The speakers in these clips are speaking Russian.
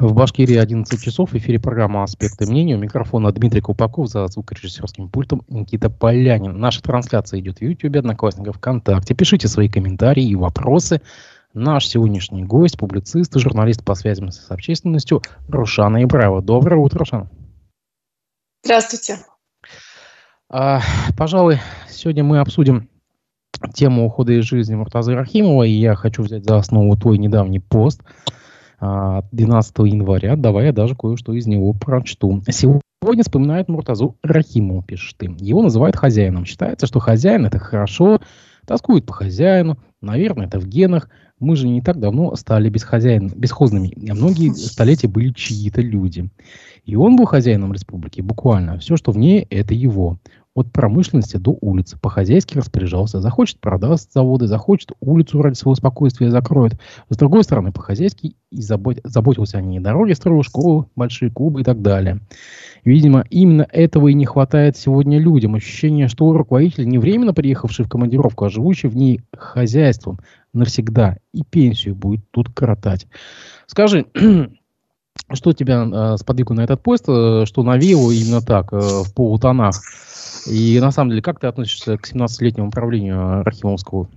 В Башкирии 11 часов. В эфире программа «Аспекты мнения». У микрофона Дмитрий Купаков, за звукорежиссерским пультом Никита Полянин. Наша трансляция идет в YouTube, Одноклассников, ВКонтакте. Пишите свои комментарии и вопросы. Наш сегодняшний гость, публицист и журналист по связям с общественностью Рушана Ибраева. Доброе утро, Рушана. Здравствуйте. А, пожалуй, сегодня мы обсудим тему ухода из жизни Муртазы Рахимова, и я хочу взять за основу твой недавний пост – 12 января. Давай я даже кое-что из него прочту. Сегодня вспоминает Муртазу Рахиму, пишешь ты. Его называют хозяином. Считается, что хозяин это хорошо, тоскует по хозяину. Наверное, это в генах. Мы же не так давно стали бесхозяин, бесхозными. А многие столетия были чьи-то люди. И он был хозяином республики, буквально. Все, что в ней, это его от промышленности до улицы. По-хозяйски распоряжался. Захочет, продаст заводы, захочет, улицу ради своего спокойствия закроет. С другой стороны, по-хозяйски и забот, заботился о ней. Дороги строил, школы, большие клубы и так далее. Видимо, именно этого и не хватает сегодня людям. Ощущение, что руководитель не временно приехавший в командировку, а живущий в ней хозяйством навсегда и пенсию будет тут коротать. Скажи, что тебя э, сподвигло на этот пост, э, что навеяло именно так, э, в полутонах? И на самом деле, как ты относишься к 17-летнему управлению Рахимовского?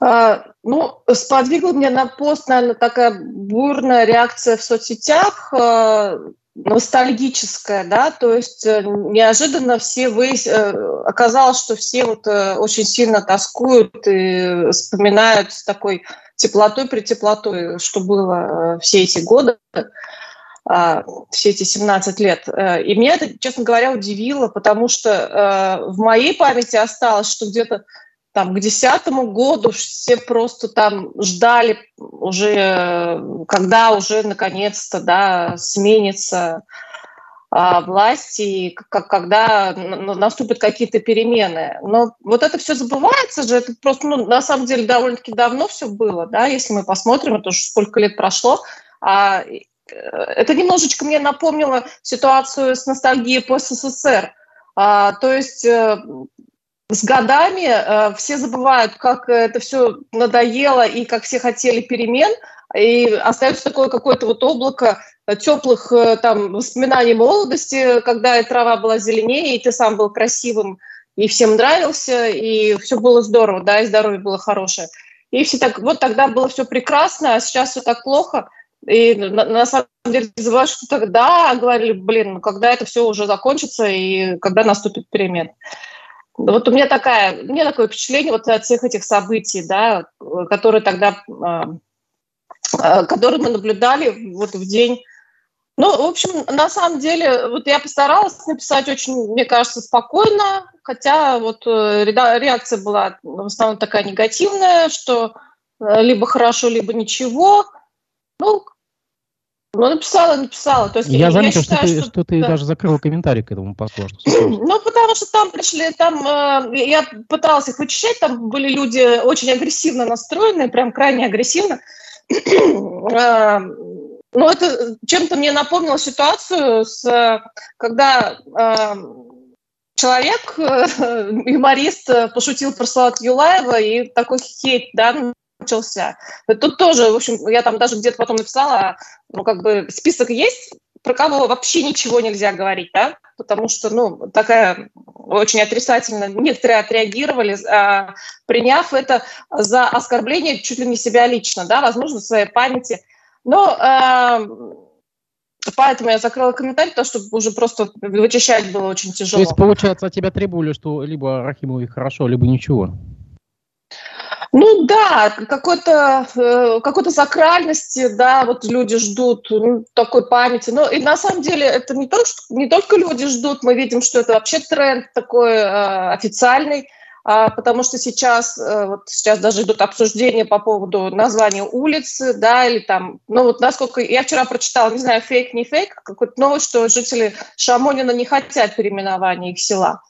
А, ну, сподвигла меня на пост, наверное, такая бурная реакция в соцсетях, а, ностальгическая, да, то есть э, неожиданно все вы... Э, оказалось, что все вот э, очень сильно тоскуют и вспоминают с такой теплотой, притеплотой, что было все эти годы. А, все эти 17 лет. Э, и меня это, честно говоря, удивило, потому что э, в моей памяти осталось, что где-то там к десятому году все просто там ждали уже, когда уже наконец-то да, сменится а, власти, как, когда наступят какие-то перемены. Но вот это все забывается же, это просто, ну, на самом деле, довольно-таки давно все было, да, если мы посмотрим, это уже сколько лет прошло, а это немножечко мне напомнило ситуацию с ностальгией по СССР. А, то есть э, с годами э, все забывают, как это все надоело и как все хотели перемен, и остается такое какое-то вот облако теплых э, там воспоминаний молодости, когда трава была зеленее, и ты сам был красивым, и всем нравился, и все было здорово, да, и здоровье было хорошее. И все так, вот тогда было все прекрасно, а сейчас все так плохо – и на, на самом деле забываешь, что тогда говорили, блин, ну когда это все уже закончится и когда наступит перемен. Вот у меня такая, у меня такое впечатление вот от всех этих событий, да, которые тогда, э, которые мы наблюдали вот в день. Ну, в общем, на самом деле, вот я постаралась написать очень, мне кажется, спокойно, хотя вот э, реакция была в основном такая негативная, что э, либо хорошо, либо ничего. Ну, ну, написала, написала. То есть, я, я заметил, я считаю, что ты, что, что ты да. даже закрыла комментарий к этому посту. Ну, потому что там пришли, там, э, я пыталась их вычищать, там были люди очень агрессивно настроенные, прям крайне агрессивно. э, ну, это чем-то мне напомнило ситуацию, с, когда э, человек, э, юморист, пошутил про Салат Юлаева, и такой хейт, да, начался. Тут тоже, в общем, я там даже где-то потом написала, ну, как бы список есть, про кого вообще ничего нельзя говорить, да, потому что, ну, такая очень отрицательно, некоторые отреагировали, а, приняв это за оскорбление чуть ли не себя лично, да, возможно, в своей памяти. Но а, Поэтому я закрыла комментарий, потому что уже просто вычищать было очень тяжело. То есть, получается, от тебя требовали, что либо Рахимовой хорошо, либо ничего? Ну да, какой-то э, какой-то сакральности, да, вот люди ждут ну, такой памяти. Но и на самом деле это не только, не только люди ждут, мы видим, что это вообще тренд такой э, официальный, а, потому что сейчас, э, вот сейчас даже идут обсуждения по поводу названия улицы, да, или там, ну вот насколько, я вчера прочитала, не знаю, фейк, не фейк, какой-то новость, что жители Шамонина не хотят переименования их села.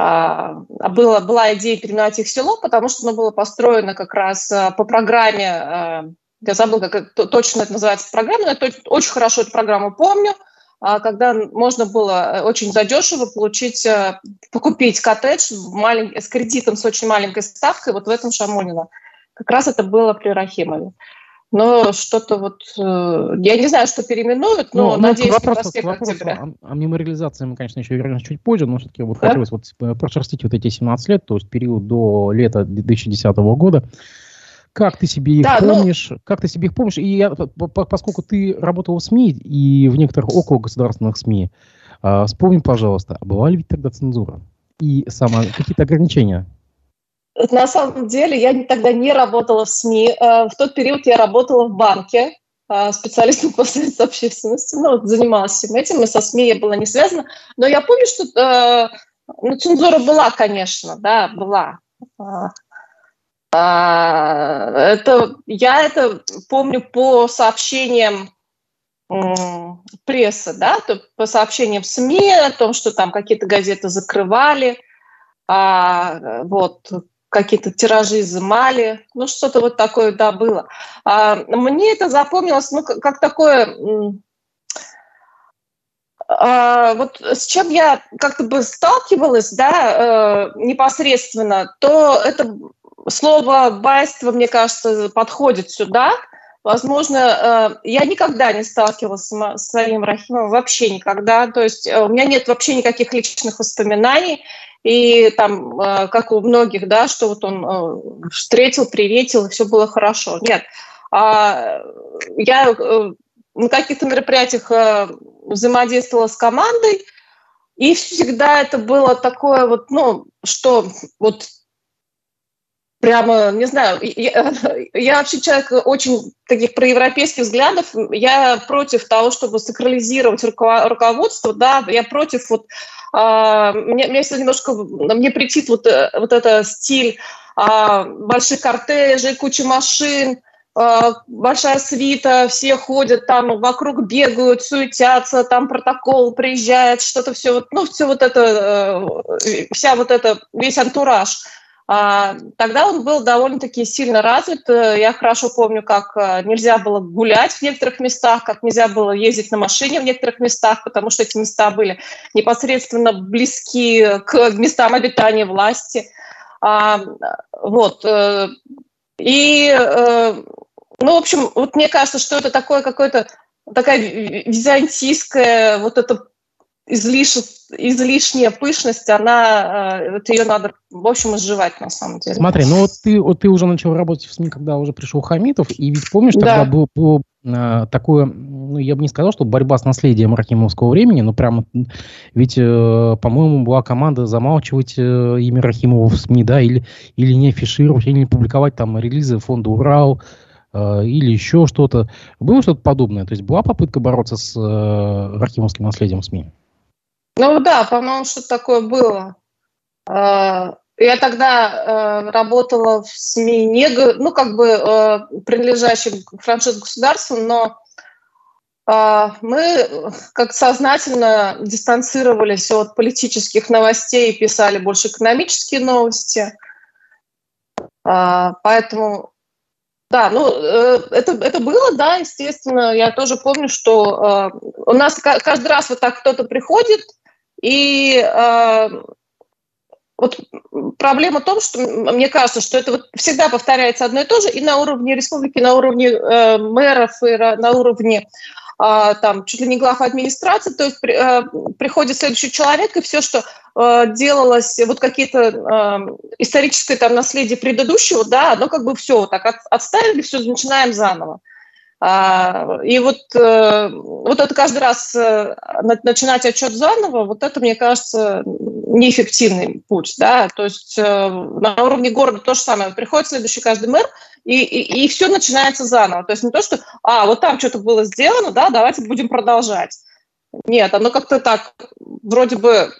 А, была, была идея переименовать их село, потому что оно было построено как раз а, по программе, а, я забыла, как точно это называется программа, но я очень хорошо эту программу помню, когда можно было э, очень задешево получить, э, покупить коттедж с кредитом с очень маленькой ставкой вот в этом Шамонино. Как раз это было при Рахимове. Но что-то вот, э, я не знаю, что переименуют, но ну, надеюсь, ну, вопрос, не вопрос о, о мемориализации мы, конечно, еще вернемся чуть позже, но все-таки вот да? хотелось вот э, прошерстить вот эти 17 лет, то есть период до лета 2010 года. Как ты себе их да, ну помнишь? Ну... Как ты себе их помнишь? И я, поскольку ты работал в СМИ и в некоторых около государственных СМИ, э, вспомни, пожалуйста, а была ли ведь тогда цензура? И само, какие-то ограничения? На самом деле я тогда не работала в СМИ. Э, в тот период я работала в банке э, специалистом по связи общественности, ну, вот занималась всем этим, и со СМИ я была не связана. Но я помню, что э, ну, цензура была, конечно, да, была. Это, я это помню по сообщениям прессы, да, то по сообщениям СМИ о том, что там какие-то газеты закрывали, а, вот, какие-то тиражи изымали, ну что-то вот такое, да, было. А, мне это запомнилось, ну, как, как такое, а, вот с чем я как-то бы сталкивалась, да, э, непосредственно, то это слово «байство», мне кажется, подходит сюда. Возможно, э, я никогда не сталкивалась с своим Рахимовым, вообще никогда. То есть э, у меня нет вообще никаких личных воспоминаний. И там, э, как у многих, да, что вот он встретил, приветил, все было хорошо. Нет. А я на каких-то мероприятиях взаимодействовала с командой, и всегда это было такое вот, ну, что вот прямо, не знаю, я, я вообще человек очень таких проевропейских взглядов, я против того, чтобы сакрализировать руководство, да, я против вот, а, мне, мне немножко, мне претит вот, э, вот это стиль а, больших кортежей, куча машин, а, большая свита, все ходят там вокруг, бегают, суетятся, там протокол приезжает, что-то все вот, ну, все вот это, э, вся вот это, весь антураж – тогда он был довольно-таки сильно развит. Я хорошо помню, как э, нельзя было гулять в некоторых местах, как нельзя было ездить на машине в некоторых местах, потому что эти места были непосредственно близки к местам обитания власти. А, вот. Э, и, э, ну, в общем, вот мне кажется, что это такое какое-то такая византийская вот это излиш... излишняя пышность, она, э, вот ее надо, в общем, изживать на самом деле. Смотри, ну вот ты, вот ты уже начал работать в СМИ, когда уже пришел Хамитов, и ведь помнишь, да. тогда было, было э, такое, ну, я бы не сказал, что борьба с наследием Рахимовского времени, но прямо, ведь, э, по-моему, была команда замалчивать э, имя Рахимова в СМИ, да, или, или не афишировать, или не публиковать там релизы фонда «Урал», э, или еще что-то. Было что-то подобное? То есть была попытка бороться с э, Рахимовским наследием в СМИ? Ну да, по-моему, что-то такое было. А, я тогда э, работала в СМИ, не, ну, как бы э, франшизе государству, но а, мы как сознательно дистанцировались от политических новостей и писали больше экономические новости. А, поэтому, да, ну, э, это, это было, да, естественно. Я тоже помню, что у нас каждый раз вот так кто-то приходит, и э, вот проблема в том, что мне кажется, что это вот всегда повторяется одно и то же и на уровне республики, на уровне э, мэров, и на уровне э, там чуть ли не глав администрации, то есть э, приходит следующий человек, и все, что э, делалось, вот какие-то э, историческое там наследие предыдущего, да, оно как бы все так от, отставили, все, начинаем заново. А, и вот, э, вот это каждый раз э, начинать отчет заново, вот это, мне кажется, неэффективный путь. Да? То есть э, на уровне города то же самое. Приходит следующий каждый мэр, и, и, и все начинается заново. То есть не то, что, а, вот там что-то было сделано, да, давайте будем продолжать. Нет, оно как-то так, вроде бы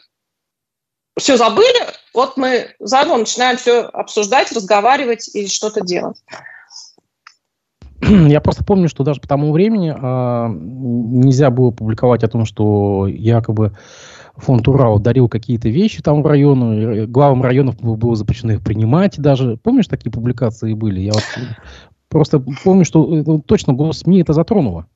все забыли, вот мы заново начинаем все обсуждать, разговаривать и что-то делать. Я просто помню, что даже по тому времени э, нельзя было публиковать о том, что якобы фонд Урал дарил какие-то вещи там в району, главам районов было запрещено их принимать даже. Помнишь, такие публикации были? Я вот просто помню, что ну, точно СМИ это затронуло.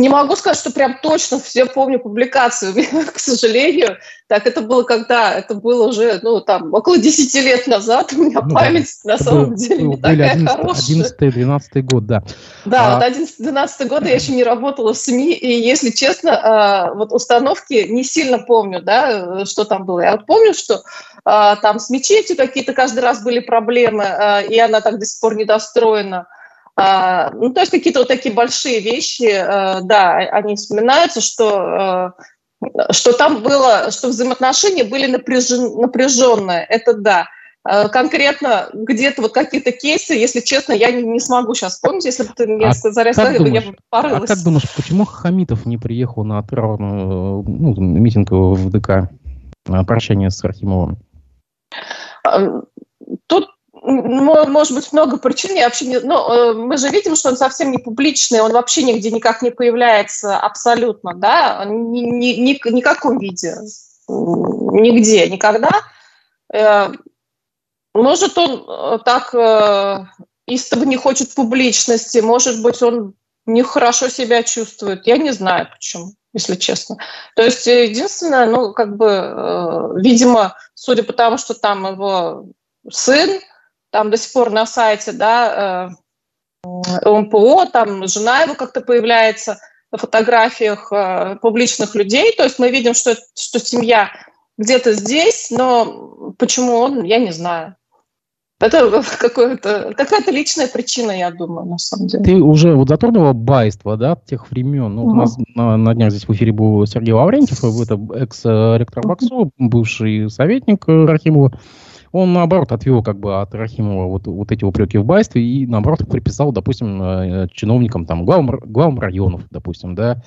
Не могу сказать, что прям точно все помню публикацию, к сожалению. Так, это было когда? Это было уже, ну, там, около 10 лет назад. У меня ну, память, да. на самом деле, не такая 11, хорошая. 11-12 год, да. Да, а... вот 11-12 год я еще не работала в СМИ, и, если честно, а, вот установки не сильно помню, да, что там было. Я вот помню, что а, там с мечетью какие-то каждый раз были проблемы, а, и она так до сих пор недостроена. А, ну, то есть какие-то вот такие большие вещи, э, да, они вспоминаются, что, э, что там было, что взаимоотношения были напряжен, напряженные, это да. Э, конкретно где-то вот какие-то кейсы, если честно, я не, не смогу сейчас вспомнить, если бы ты мне а сказали, я бы порылась. А как думаешь, почему Хамитов не приехал на травму, ну, митинг в ДК, прощание с Архимовым? Тут может быть, много причин. Я вообще не, ну, э, мы же видим, что он совсем не публичный, он вообще нигде никак не появляется абсолютно, да, ни, ни, ни, ни никаком виде, нигде, никогда. Э, может, он э, так истово не хочет публичности, может быть, он нехорошо себя чувствует. Я не знаю, почему, если честно. То есть единственное, ну, как бы, видимо, судя по тому, что там его сын там до сих пор на сайте, да, э, МПО, там жена его как-то появляется на фотографиях э, публичных людей, то есть мы видим, что, что семья где-то здесь, но почему он, я не знаю. Это какая-то какая-то личная причина, я думаю, на самом деле. Ты уже вот затронула байство, да, тех времен. Ну, угу. У нас на, на днях здесь в эфире был Сергей Лаврентьев, это экс-ректор БАКСУ, бывший советник Рахимова он, наоборот, отвел как бы от Рахимова вот, вот эти упреки в байстве и, наоборот, приписал, допустим, э, чиновникам, там, главам, главам районов, допустим, да,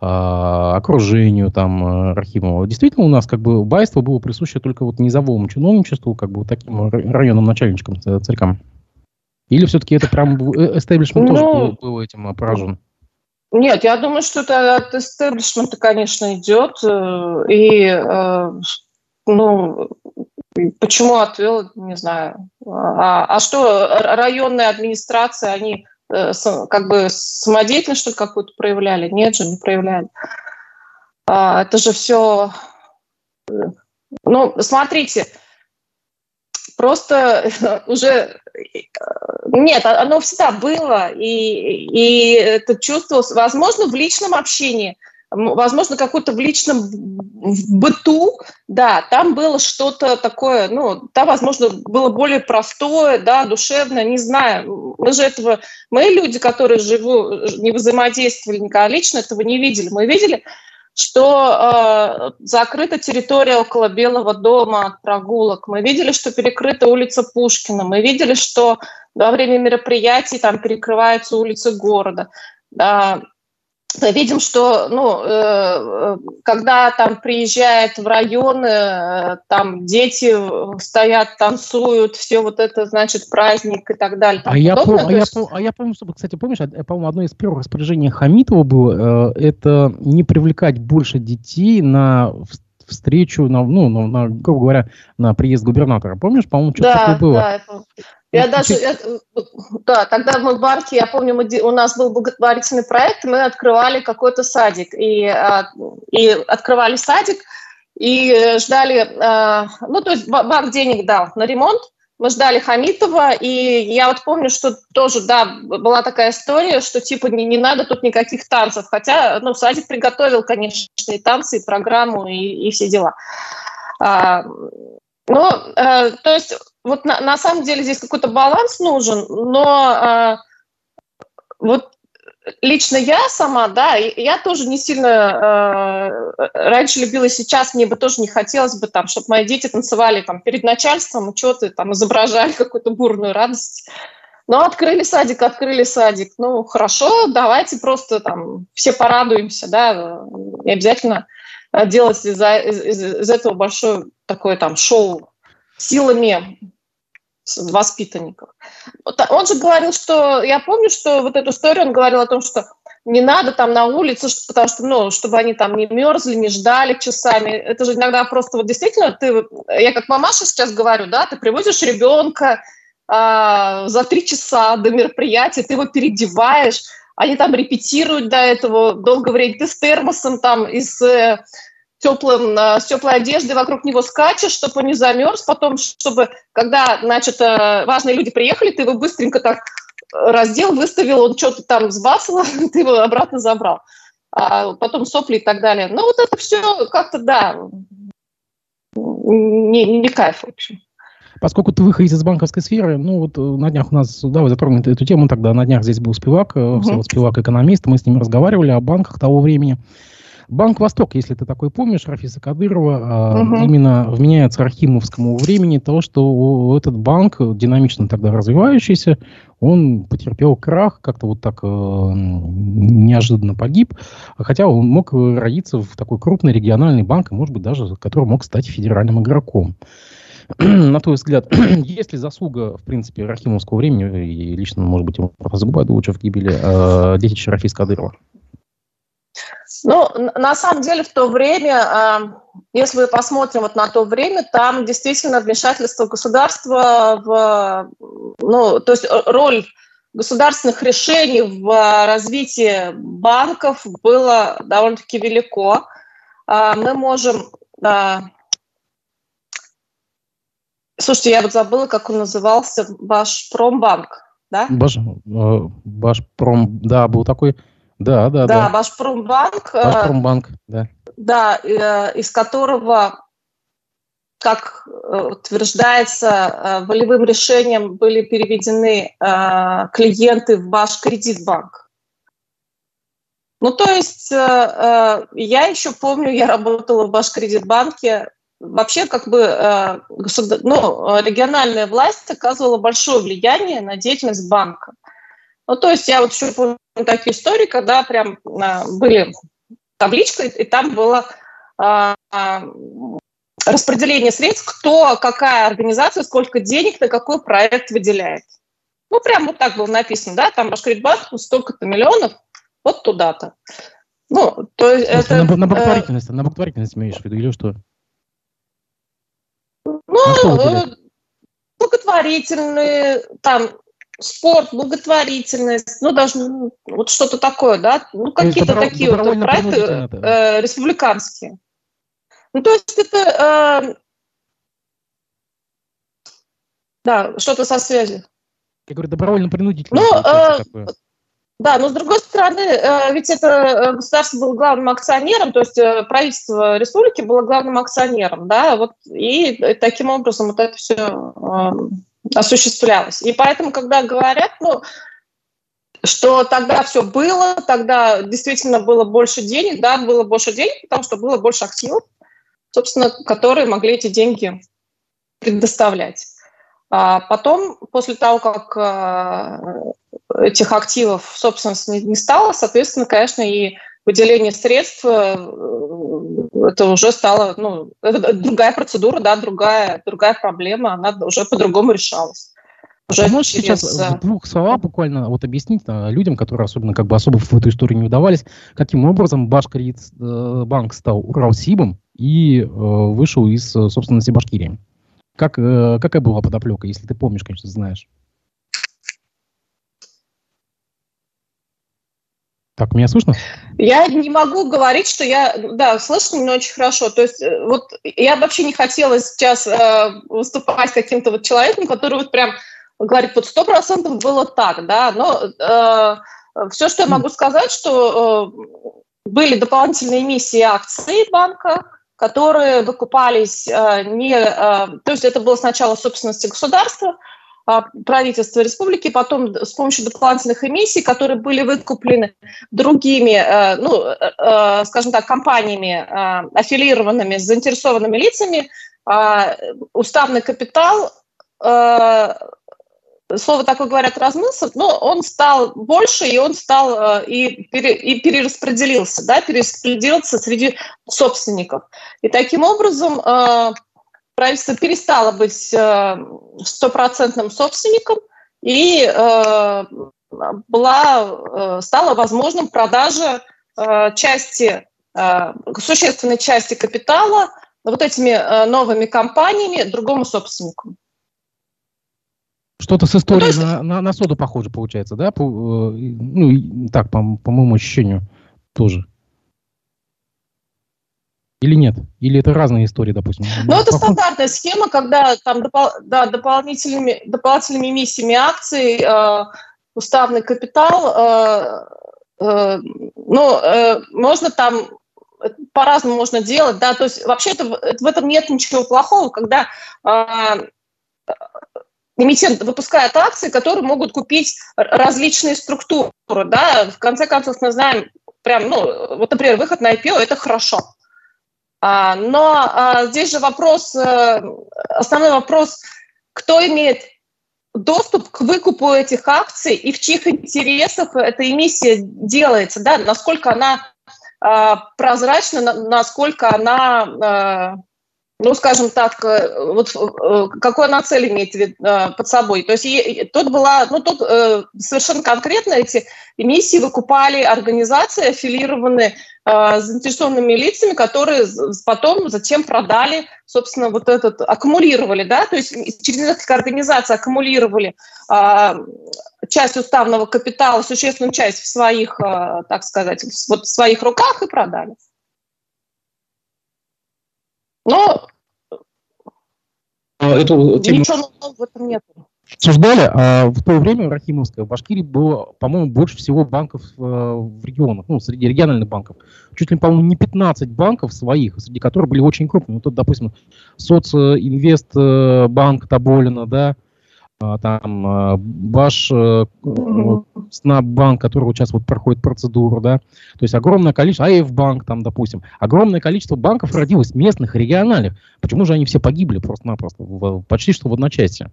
а, окружению там э, Рахимова. Действительно, у нас как бы байство было присуще только вот низовому чиновничеству, как бы вот таким районным начальничкам, э, царькам. Или все-таки это прям эстеблишмент ну, тоже был, был этим поражен? Нет, я думаю, что это от эстеблишмента, конечно, идет. И ну, Почему отвел, не знаю. А, а что, районные администрации, они э, как бы самодеятельность что-то какую-то проявляли? Нет же, не проявляли. А, это же все... Э, ну, смотрите, просто уже... Нет, оно всегда было, и, и это чувствовалось, возможно, в личном общении – возможно, какой-то в личном быту, да, там было что-то такое, ну, там, возможно, было более простое, да, душевное, не знаю. Мы же этого, мы люди, которые живу, не взаимодействовали никогда лично, этого не видели. Мы видели, что э, закрыта территория около Белого дома от прогулок. Мы видели, что перекрыта улица Пушкина. Мы видели, что во время мероприятий там перекрываются улицы города. А, видим, что ну, э, когда там приезжает в районы, э, там дети стоят, танцуют, все вот это, значит, праздник и так далее. А я, пом- а, я пом- а я помню, что, кстати, помнишь, по-моему, одно из первых распоряжений Хамитова было, э, это не привлекать больше детей на встречу, на, ну, на, на, грубо говоря, на приезд губернатора. Помнишь, по-моему, что-то да, такое было? Да, это... Я даже, я, да, тогда мы в Барке, я помню, мы, у нас был благотворительный проект, мы открывали какой-то садик, и, а, и открывали садик, и ждали, а, ну, то есть банк денег дал на ремонт, мы ждали Хамитова, и я вот помню, что тоже, да, была такая история, что типа не, не надо тут никаких танцев, хотя, ну, садик приготовил, конечно, и танцы, и программу, и, и все дела. А, ну, э, то есть вот на, на самом деле здесь какой-то баланс нужен, но э, вот лично я сама, да, я тоже не сильно э, раньше любила, сейчас мне бы тоже не хотелось бы там, чтобы мои дети танцевали там перед начальством, что-то там изображали какую-то бурную радость. Но открыли садик, открыли садик. Ну, хорошо, давайте просто там все порадуемся, да, не обязательно делать из, из, из этого большое такое там шоу силами воспитанников. Он же говорил, что... Я помню, что вот эту историю он говорил о том, что не надо там на улице, потому что, ну, чтобы они там не мерзли, не ждали часами. Это же иногда просто вот действительно ты... Я как мамаша сейчас говорю, да, ты привозишь ребенка а, за три часа до мероприятия, ты его переодеваешь, они там репетируют до этого долгое время, ты с термосом там из э, теплым, с теплой одеждой вокруг него скачешь, чтобы он не замерз, потом, чтобы, когда, значит, важные люди приехали, ты его быстренько так раздел, выставил, он что-то там сбасывал, ты его обратно забрал. А потом сопли и так далее. Ну, вот это все как-то, да, не, не кайф, в общем. Поскольку ты выходишь из банковской сферы, ну вот э, на днях у нас, да, вы затронули эту тему, тогда на днях здесь был Спивак, uh-huh. Спивак экономист, мы с ним разговаривали о банках того времени. Банк «Восток», если ты такой помнишь, Рафиса Кадырова, угу. именно вменяется Рахимовскому времени то, что этот банк, динамично тогда развивающийся, он потерпел крах, как-то вот так э, неожиданно погиб, хотя он мог родиться в такой крупный региональный банк, и, может быть, даже который мог стать федеральным игроком. На твой взгляд, есть ли заслуга, в принципе, Рахимовского времени, и лично, может быть, его Забубайда лучше в гибели, э, детище Рафиса Кадырова? Ну, на самом деле в то время, а, если мы посмотрим вот на то время, там действительно вмешательство государства в, ну, то есть роль государственных решений в развитии банков было довольно-таки велико. А, мы можем... Слушайте, я вот забыла, как он назывался, Башпромбанк, да? Баш, э, Башпром, да, был такой да, да, да. Да, Башпромбанк. Э, Башпромбанк, да. Да, э, из которого, как э, утверждается, волевым решением были переведены клиенты в Башкредитбанк. Ну, то есть я еще помню, я работала в Башкредитбанке. Вообще, как бы, ну, региональная власть оказывала большое влияние на деятельность банка. Ну, то есть я вот еще помню такие истории, когда прям а, были табличка, и, и там было а, а, распределение средств, кто, какая организация, сколько денег на какой проект выделяет. Ну, прям вот так было написано, да, там Башкирбанк, ну, столько-то миллионов, вот туда-то. Ну, то есть это... На, на благотворительность, э, на благотворительность имеешь в виду, или что? Ну, э, благотворительные, там, спорт, благотворительность, ну, даже ну, вот что-то такое, да, ну, какие-то такие вот проекты э, республиканские. Ну, то есть это, э, да, что-то со связью. Я говорю, добровольно-принудительно. Ну, э, да, но с другой стороны, э, ведь это э, государство было главным акционером, то есть э, правительство республики было главным акционером, да, вот, и таким образом вот это все осуществлялось. И поэтому, когда говорят, ну, что тогда все было, тогда действительно было больше денег, да, было больше денег, потому что было больше активов, собственно, которые могли эти деньги предоставлять. А потом, после того, как э, этих активов, собственно, не, стало, соответственно, конечно, и выделение средств, э, это уже стало, ну, другая процедура, да, другая, другая проблема, она уже по-другому решалась. Уже а можешь через... сейчас в двух словах буквально вот объяснить а, людям, которые особенно как бы особо в эту историю не удавались, каким образом Башкирит-банк э, стал Уралсибом и э, вышел из собственности Башкирии? Как, э, какая была подоплека, если ты помнишь, конечно, знаешь? Так, меня слышно? Я не могу говорить, что я... Да, слышно меня очень хорошо. То есть э, вот я вообще не хотела сейчас э, выступать каким-то вот человеком, который вот прям говорит, вот сто процентов было так, да, но э, все, что я могу сказать, что э, были дополнительные эмиссии акций банка, которые выкупались э, не... Э, то есть это было сначала собственности государства, правительства республики, потом с помощью дополнительных эмиссий, которые были выкуплены другими, э, ну, э, э, скажем так, компаниями, аффилированными заинтересованными лицами, а, уставный капитал слово такое говорят, размылся, но он стал больше, и он стал и, пере, и перераспределился, да, перераспределился среди собственников. И таким образом правительство перестало быть э, стопроцентным собственником и э, была, э, стала возможным продажа части, существенной части капитала вот этими новыми компаниями другому собственнику. Что-то с историей ну, есть... на, на, на соду похоже получается, да? По, ну, так, по, по моему ощущению, тоже. Или нет? Или это разные истории, допустим? Ну, это стандартная схема, когда там допол- да, дополнительными, дополнительными эмиссиями акций э, уставный капитал, э, э, ну, э, можно там по-разному можно делать, да, то есть вообще это, в этом нет ничего плохого, когда э, эмитент выпускает акции, которые могут купить различные структуры, да, в конце концов мы знаем, прям, ну, вот, например, выход на IPO – это хорошо. А, но а, здесь же вопрос, а, основной вопрос, кто имеет доступ к выкупу этих акций и в чьих интересах эта эмиссия делается, да, насколько она а, прозрачна, на, насколько она а, ну, скажем так, э, вот э, какой она цель имеет э, под собой. То есть тут была, ну, тут совершенно конкретно эти эмиссии выкупали организации, аффилированные с заинтересованными лицами, которые потом затем продали, собственно, вот этот, аккумулировали, да, то есть через несколько организаций аккумулировали часть уставного капитала, существенную часть в своих, так сказать, вот в своих руках и продали. Но а, эту тему... Ничего в этом нет. Обсуждали, а в то время в Рахимовской, в Башкирии было, по-моему, больше всего банков э, в регионах, ну, среди региональных банков. Чуть ли, по-моему, не 15 банков своих, среди которых были очень крупные. Ну, тут, допустим, Социнвестбанк э, Тоболина, да, там а, ваш mm-hmm. Снаббанк, который сейчас вот проходит процедуру, да, то есть огромное количество, АФ-банк там, допустим, огромное количество банков родилось местных, региональных. Почему же они все погибли просто-напросто, почти что в одночасье?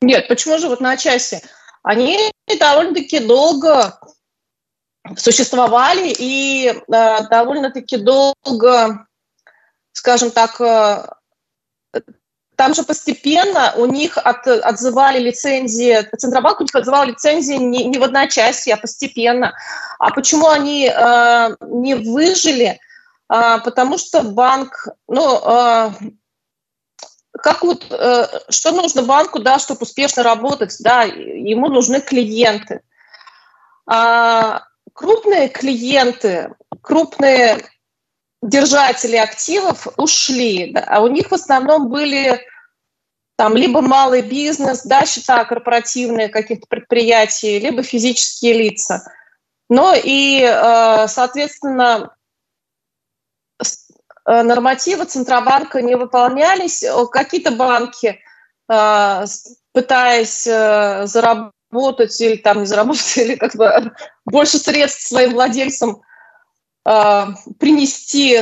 Нет, почему же в одночасье? Они довольно-таки долго существовали и э, довольно-таки долго, скажем так, э, там же постепенно у них от, отзывали лицензии, Центробанк у них отзывал лицензии не, не в одночасье, а постепенно. А почему они э, не выжили? Э, потому что банк, ну, э, как вот, э, что нужно банку, да, чтобы успешно работать, да, ему нужны клиенты. А крупные клиенты, крупные держатели активов ушли, да, а у них в основном были там либо малый бизнес, да, счета корпоративные каких-то предприятий, либо физические лица. Но и, э, соответственно, э, нормативы Центробанка не выполнялись. Какие-то банки, э, пытаясь заработать или там не заработать, или как бы больше средств своим владельцам принести,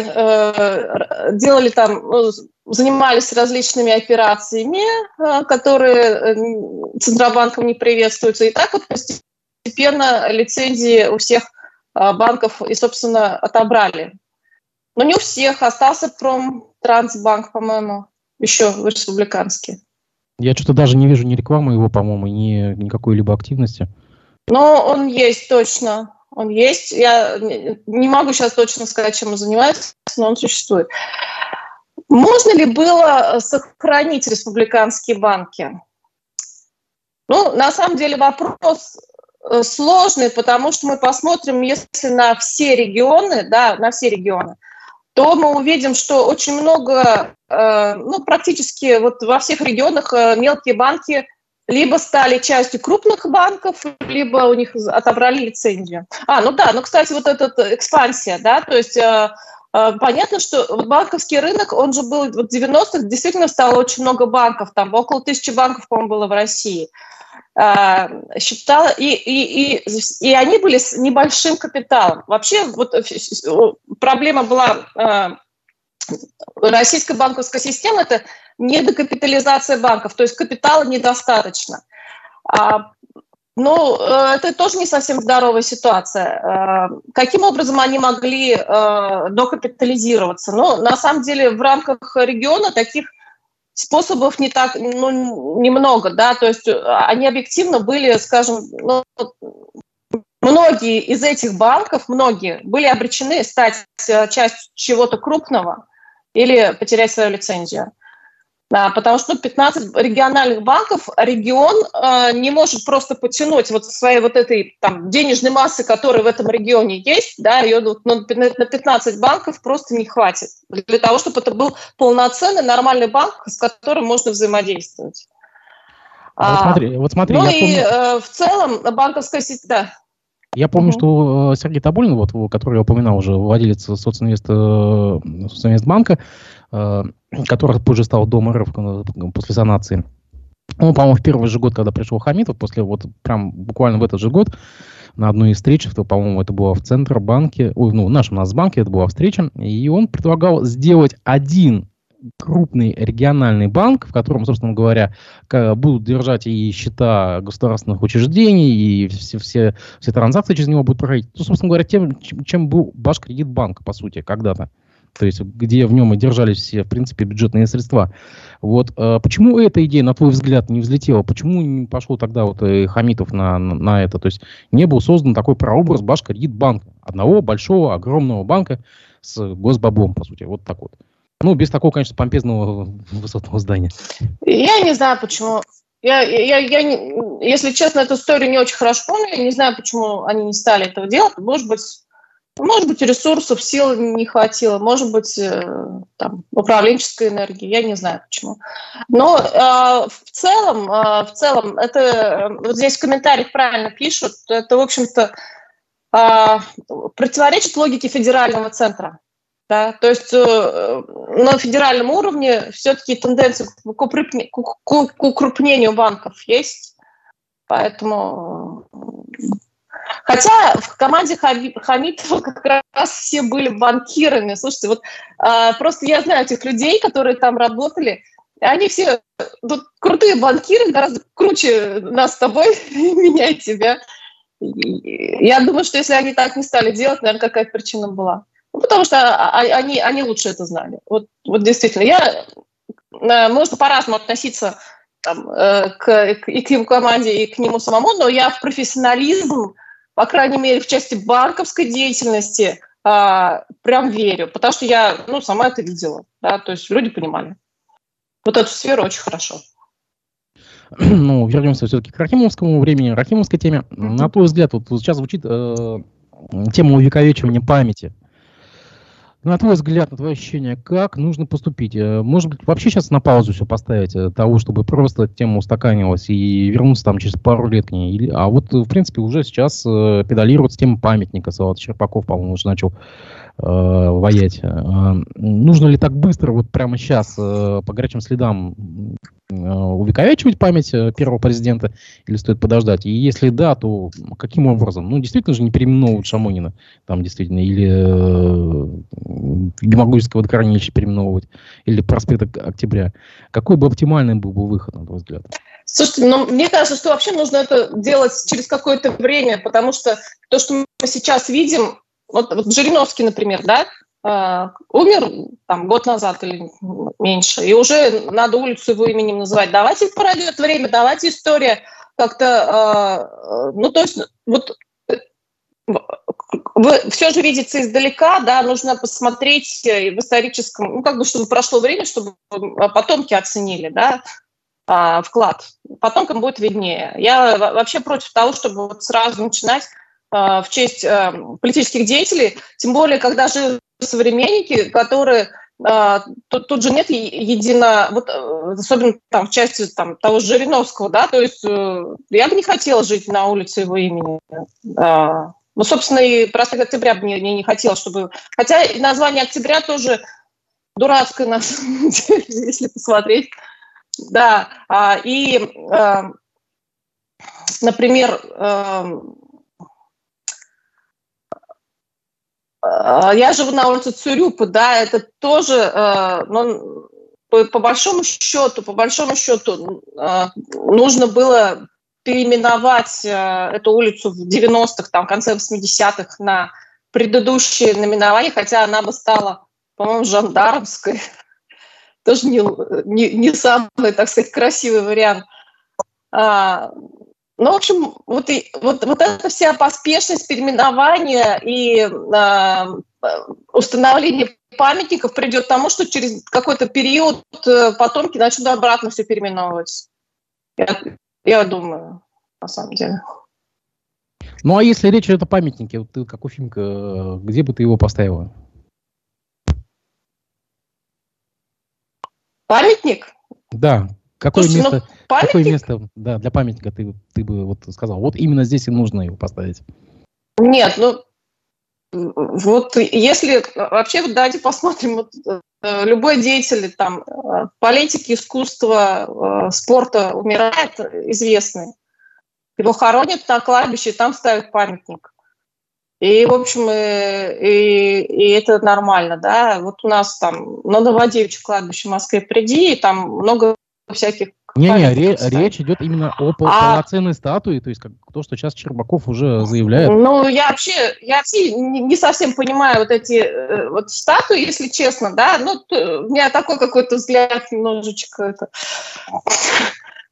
делали там, ну, занимались различными операциями, э, которые э, Центробанком не приветствуются. И так вот постепенно лицензии у всех э, банков и, собственно, отобрали. Но не у всех. Остался Промтрансбанк, по-моему, еще республиканский. Я что-то даже не вижу ни рекламы его, по-моему, ни никакой либо активности. Но он есть точно. Он есть. Я не могу сейчас точно сказать, чем он занимается, но он существует. Можно ли было э, сохранить республиканские банки? Ну, на самом деле вопрос э, сложный, потому что мы посмотрим, если на все регионы, да, на все регионы, то мы увидим, что очень много, э, ну, практически вот во всех регионах мелкие банки либо стали частью крупных банков, либо у них отобрали лицензию. А, ну да, ну, кстати, вот эта экспансия, да, то есть понятно, что банковский рынок, он же был в 90-х, действительно стало очень много банков, там около тысячи банков, по-моему, было в России. Э, считала, и, и, и, и они были с небольшим капиталом. Вообще вот э, проблема была российской банковской системы – это недокапитализация банков, то есть капитала недостаточно. А ну, э, это тоже не совсем здоровая ситуация. Э, каким образом они могли э, докапитализироваться? Ну, на самом деле, в рамках региона таких способов не так, ну, немного, да, то есть они объективно были, скажем, ну, многие из этих банков, многие были обречены стать частью чего-то крупного или потерять свою лицензию. Да, потому что 15 ну, региональных банков регион э, не может просто потянуть вот своей вот этой там, денежной массы, которая в этом регионе есть, да, ее ну, на 15 банков просто не хватит для того, чтобы это был полноценный нормальный банк, с которым можно взаимодействовать. А вот смотри, вот смотри. Ну и помню... э, в целом банковская система, Я помню, угу. что э, Сергей Табулин, вот, который я упоминал уже, владелец социнвест, социнвестбанка, Э, который позже стал Дом РФ э, после санации. Он, по-моему, в первый же год, когда пришел Хамитов, после вот прям буквально в этот же год, на одной из встреч, то, по-моему, это было в Центробанке, ой, ну, в нашем Нацбанке это была встреча, и он предлагал сделать один крупный региональный банк, в котором, собственно говоря, будут держать и счета государственных учреждений, и все, все, все транзакции через него будут проходить. Ну, собственно говоря, тем, чем был Башкредитбанк, по сути, когда-то то есть где в нем и держались все, в принципе, бюджетные средства. Вот э, почему эта идея, на твой взгляд, не взлетела? Почему не пошел тогда вот э, Хамитов на, на, на это? То есть не был создан такой прообраз Башкредитбанка, одного большого, огромного банка с госбаблом, по сути, вот так вот. Ну, без такого, конечно, помпезного высотного здания. Я не знаю, почему. Я, я, я не, если честно, эту историю не очень хорошо помню. Я не знаю, почему они не стали этого делать. Может быть, может быть, ресурсов, сил не хватило, может быть, э, там, управленческой энергии, я не знаю почему. Но э, в целом, э, в целом, это вот здесь в комментариях правильно пишут, это, в общем-то, э, противоречит логике федерального центра. Да? То есть э, на федеральном уровне все-таки тенденции к, укрупне, к, к укрупнению банков есть, поэтому Хотя в команде Хамитова как раз все были банкирами. Слушайте, вот а, просто я знаю этих людей, которые там работали. Они все вот, крутые банкиры, гораздо круче нас с тобой, меня и тебя. Я думаю, что если они так не стали делать, наверное, какая-то причина была. Ну, потому что а, а, они, они лучше это знали. Вот, вот действительно. Я, э, можно по-разному относиться там, э, к, и к его команде, и к нему самому, но я в профессионализм по крайней мере, в части банковской деятельности, а, прям верю, потому что я, ну, сама это видела, да, то есть люди понимали. Вот эту сферу очень хорошо. Ну, вернемся все-таки к Рахимовскому времени, Рахимовской теме. На твой взгляд, вот сейчас звучит э, тема увековечивания памяти. На твой взгляд, на твое ощущение, как нужно поступить? Э, может быть, вообще сейчас на паузу все поставить, э, того, чтобы просто тема устаканилась и вернуться там через пару лет к ней? А вот, в принципе, уже сейчас э, педалируется тема памятника. Салат Черпаков, по-моему, уже начал э, воять. Э, нужно ли так быстро, вот прямо сейчас, э, по горячим следам Э, увековечивать память э, первого президента или стоит подождать? И если да, то каким образом? Ну, действительно же не переименовывают Шамонина там действительно, или э, Демагогического Докорнилища переименовывать, или проспект Октября. Какой бы оптимальный был бы выход, на твой взгляд? Слушайте, ну, мне кажется, что вообще нужно это делать через какое-то время, потому что то, что мы сейчас видим, вот, вот Жириновский, например, да, э, умер там год назад или меньше, и уже надо улицу его именем называть. Давайте пройдет время, давайте история как-то, э, ну то есть вот все же видите издалека, да, нужно посмотреть в историческом, ну, как бы, чтобы прошло время, чтобы потомки оценили, да, а, вклад. Потомкам будет виднее. Я вообще против того, чтобы вот сразу начинать в честь а, политических деятелей, тем более, когда же современники, которые а, тут, тут же нет едино, вот, э, особенно там в части там, того же Жириновского, да, то есть э, я бы не хотела жить на улице его имени. А, ну, собственно, и проспект Октября бы не, не, не хотела, чтобы... Хотя название Октября тоже дурацкое, на самом деле, если посмотреть. Да, а, и, например, А, я живу на улице Цюрюпа, да, это тоже, ну, по, по большому счету, по большому счету, э, нужно было переименовать э, эту улицу в 90-х, там, в конце 80-х на предыдущее наименование, хотя она бы стала, по-моему, жандармской. Тоже не, не, не самый, так сказать, красивый вариант. А, ну, в общем, вот, и, вот, вот эта вся поспешность переименования и э, установление памятников придет к тому, что через какой-то период э, потомки начнут обратно все переименовывать. Я, я думаю, на самом деле. Ну, а если речь идет о памятнике, вот ты как Уфимка, где бы ты его поставила? Памятник? Да. Какое Слушай, место, ну, памятник... какое место да, для памятника ты, ты бы вот сказал? Вот именно здесь и нужно его поставить. Нет, ну вот если вообще давайте посмотрим, вот, э, любой деятель там э, политики, искусства, э, спорта умирает известный, его хоронят на кладбище, там ставят памятник. И, в общем, и, и, и это нормально, да. Вот у нас там на Новодевичье кладбище в Москве приди, и там много всяких не-не, ре- речь идет именно о а... полноценной статуе, то есть как то, что сейчас Чербаков уже заявляет. Ну, я вообще, я вообще не совсем понимаю вот эти э, вот статуи, если честно, да, ну, у меня такой какой-то взгляд немножечко это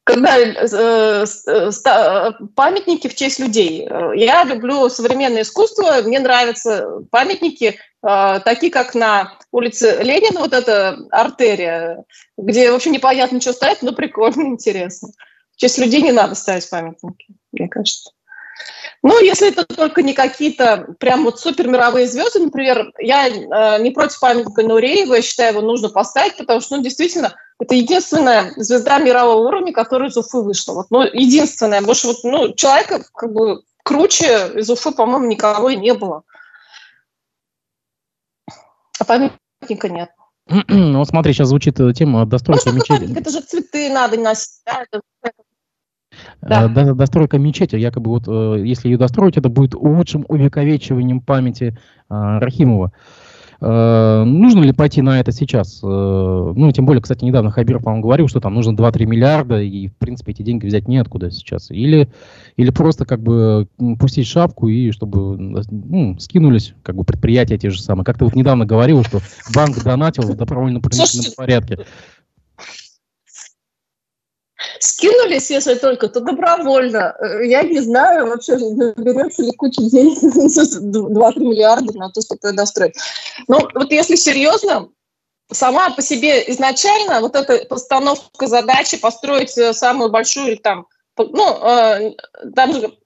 когда э, э, памятники в честь людей. Я люблю современное искусство, мне нравятся памятники, э, такие как на улице Ленина, вот эта артерия, где вообще непонятно, что ставить, но прикольно, интересно. В честь людей не надо ставить памятники, мне кажется. Ну, если это только не какие-то прям вот супер мировые звезды, например, я э, не против памятника Нуреева, я считаю, его нужно поставить, потому что, ну, действительно, это единственная звезда мирового уровня, которая из Уфы вышла. Вот, ну, единственная. Больше вот, ну, человека как бы круче из Уфы, по-моему, никого и не было. А памятника нет. Ну, вот смотри, сейчас звучит тема достройки ну, мечети. Это же цветы надо носить, да? Да. Э, достройка мечети, якобы вот э, если ее достроить, это будет лучшим увековечиванием памяти э, Рахимова. Нужно ли пойти на это сейчас? Ну, тем более, кстати, недавно Хабиров, по-моему, говорил, что там нужно 2-3 миллиарда, и, в принципе, эти деньги взять неоткуда сейчас. Или, или просто как бы пустить шапку, и чтобы ну, скинулись как бы предприятия те же самые. Как ты вот недавно говорил, что банк донатил в добровольно-принудительном порядке скинулись, если только, то добровольно. Э, я не знаю, вообще наберется ли куча денег, 2-3 миллиарда на то, чтобы это достроить. Но вот если серьезно, сама по себе изначально вот эта постановка задачи построить э, самую большую там, ну, э, там же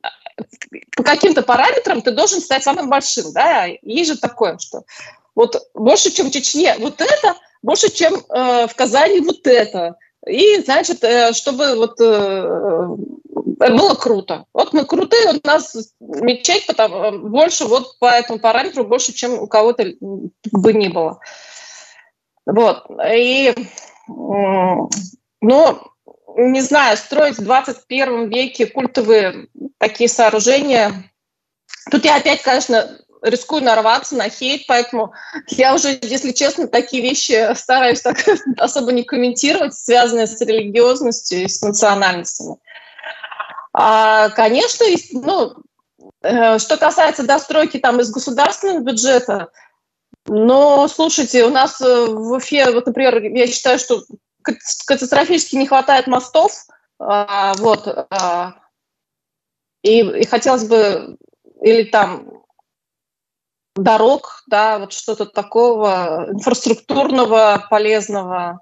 по каким-то параметрам ты должен стать самым большим, да, есть же такое, что вот больше, чем в Чечне вот это, больше, чем э, в Казани вот это, и, значит, э, чтобы вот э, было круто. Вот мы крутые, у нас мечеть потому, больше вот по этому параметру больше, чем у кого-то бы ни было. Вот. И, ну, не знаю, строить в 21 веке культовые такие сооружения. Тут я опять, конечно, рискую нарваться на хейт, поэтому я уже, если честно, такие вещи стараюсь так особо не комментировать, связанные с религиозностью и с национальностями. А, конечно, ну, э, что касается достройки там из государственного бюджета, но, слушайте, у нас э, в Уфе, вот, например, я считаю, что катастрофически не хватает мостов, а, вот, а, и, и хотелось бы или там дорог, да, вот что-то такого инфраструктурного, полезного,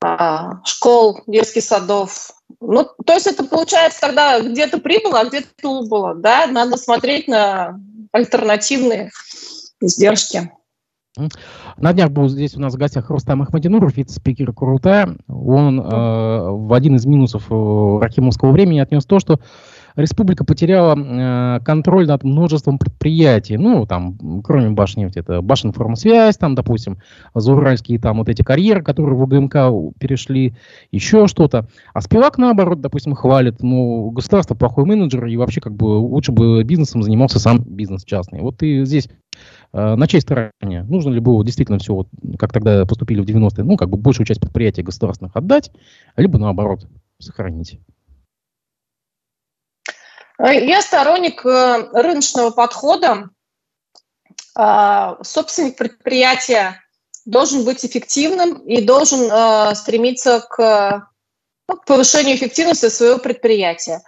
а, школ, детских садов. Ну, то есть это получается тогда где-то прибыло, а где-то убыло, да, надо смотреть на альтернативные издержки. На днях был здесь у нас в гостях Рустам Ахмадинуров, вице-спикер Курултая. Он э, в один из минусов э, рахимовского времени отнес то, что республика потеряла э, контроль над множеством предприятий. Ну, там, кроме Башнефти, это Башинформсвязь, там, допустим, Зауральские там вот эти карьеры, которые в УГМК перешли, еще что-то. А Спивак, наоборот, допустим, хвалит, ну, государство плохой менеджер, и вообще как бы лучше бы бизнесом занимался сам бизнес частный. Вот ты здесь э, на чьей стороне? Нужно ли было действительно все, вот, как тогда поступили в 90-е, ну, как бы большую часть предприятий государственных отдать, либо наоборот сохранить? Я сторонник э, рыночного подхода. А, собственник предприятия должен быть эффективным и должен э, стремиться к, ну, к повышению эффективности своего предприятия.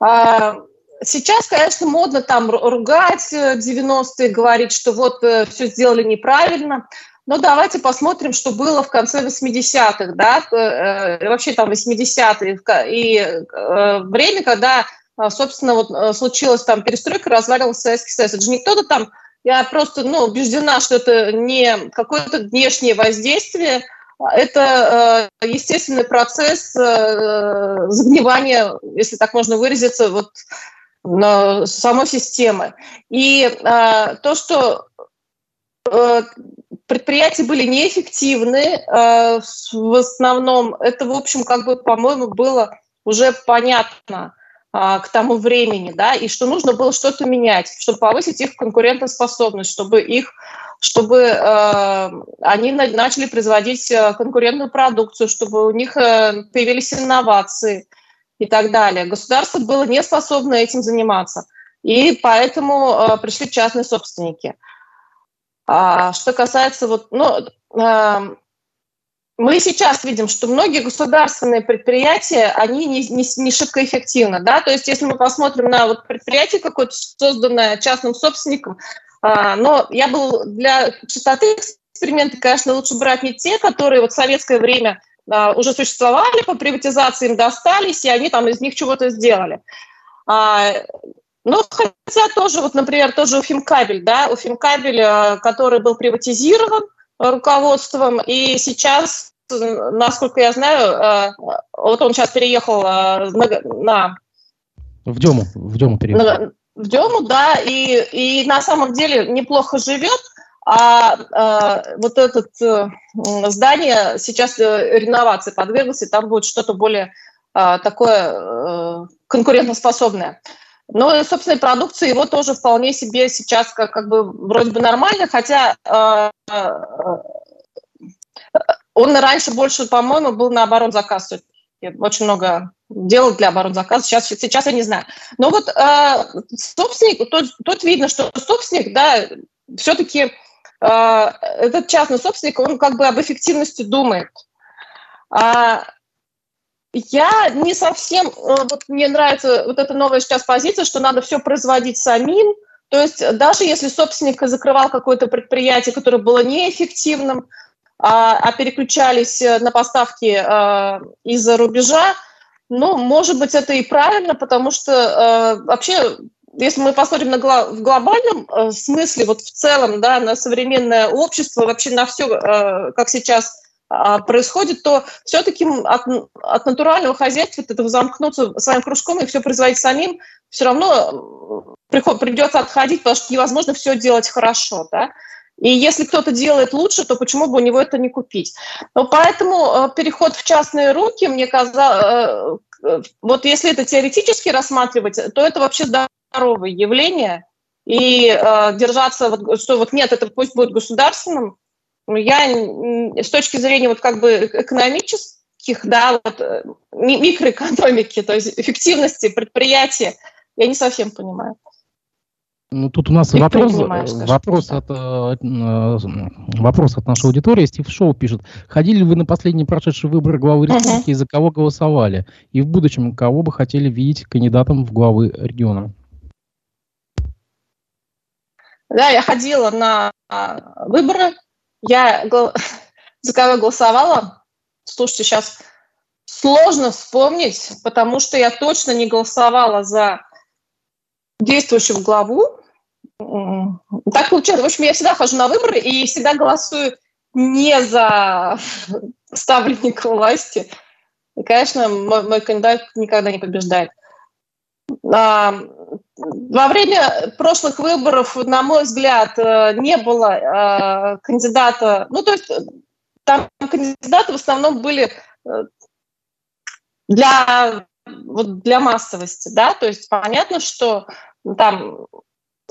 А, сейчас, конечно, модно там ругать 90-е, говорить, что вот все сделали неправильно. Но давайте посмотрим, что было в конце 80-х, да, э, вообще там 80-е, и э, время, когда, э, собственно, вот э, случилась там перестройка, развалился Советский Союз. Это же не кто-то там, я просто, ну, убеждена, что это не какое-то внешнее воздействие, это э, естественный процесс э, загнивания, если так можно выразиться, вот самой системы. И э, то, что э, предприятия были неэффективны, э, в основном, это, в общем, как бы, по-моему, было уже понятно к тому времени, да, и что нужно было что-то менять, чтобы повысить их конкурентоспособность, чтобы их чтобы э, они на, начали производить э, конкурентную продукцию, чтобы у них э, появились инновации и так далее. Государство было не способно этим заниматься, и поэтому э, пришли частные собственники. А, что касается вот, ну, э, мы сейчас видим, что многие государственные предприятия, они не, не, не шибко эффективны. Да? То есть если мы посмотрим на вот предприятие какое-то, созданное частным собственником, а, но я был для чистоты эксперимента, конечно, лучше брать не те, которые вот в советское время а, уже существовали, по приватизации им достались, и они там из них чего-то сделали. А, ну, хотя тоже, вот, например, тоже Уфимкабель, да, Уфимкабель, который был приватизирован руководством, и сейчас, насколько я знаю, вот он сейчас переехал на... на в Дему, в Дему переехал. На, в Дему, да, и, и на самом деле неплохо живет, а, а вот это э, здание сейчас э, реновации подверглось, и там будет что-то более а, такое а, конкурентоспособное. Ну и собственной продукции его тоже вполне себе сейчас как, как бы вроде бы нормально, хотя а, а, он раньше больше, по-моему, был наоборот заказ очень много делал для оборонзаказа, сейчас, сейчас я не знаю. Но вот э, собственник, тут, тут видно, что собственник, да, все-таки э, этот частный собственник, он как бы об эффективности думает. А, я не совсем, э, вот мне нравится вот эта новая сейчас позиция, что надо все производить самим, то есть даже если собственник закрывал какое-то предприятие, которое было неэффективным, а, а переключались э, на поставки э, из-за рубежа, ну, может быть, это и правильно, потому что э, вообще, если мы посмотрим на гло- в глобальном э, смысле, вот в целом, да, на современное общество, вообще на все, э, как сейчас происходит, то все-таки от, от натурального хозяйства, от этого замкнуться своим кружком и все производить самим, все равно приход, придется отходить, потому что невозможно все делать хорошо, да. И если кто-то делает лучше, то почему бы у него это не купить? Но поэтому э, переход в частные руки, мне казалось, э, вот если это теоретически рассматривать, то это вообще здоровое явление. И э, держаться, вот, что вот нет, это пусть будет государственным, я с точки зрения вот как бы экономических, да, вот, э, микроэкономики, то есть эффективности предприятия, я не совсем понимаю. Ну, тут у нас вопрос, вопрос, от, э, э, вопрос от нашей аудитории. Стив Шоу пишет. Ходили вы на последние прошедшие выборы главы республики, uh-huh. за кого голосовали? И в будущем кого бы хотели видеть кандидатом в главы региона? Да, я ходила на а, выборы. Я за кого голосовала? Слушайте, сейчас сложно вспомнить, потому что я точно не голосовала за действующего главу. Так получается. В общем, я всегда хожу на выборы и всегда голосую не за ставленника власти. И, конечно, мой, мой кандидат никогда не побеждает. А, во время прошлых выборов, на мой взгляд, э, не было а, кандидата. Ну, то есть там кандидаты в основном были э, для, вот для массовости, да, то есть понятно, что там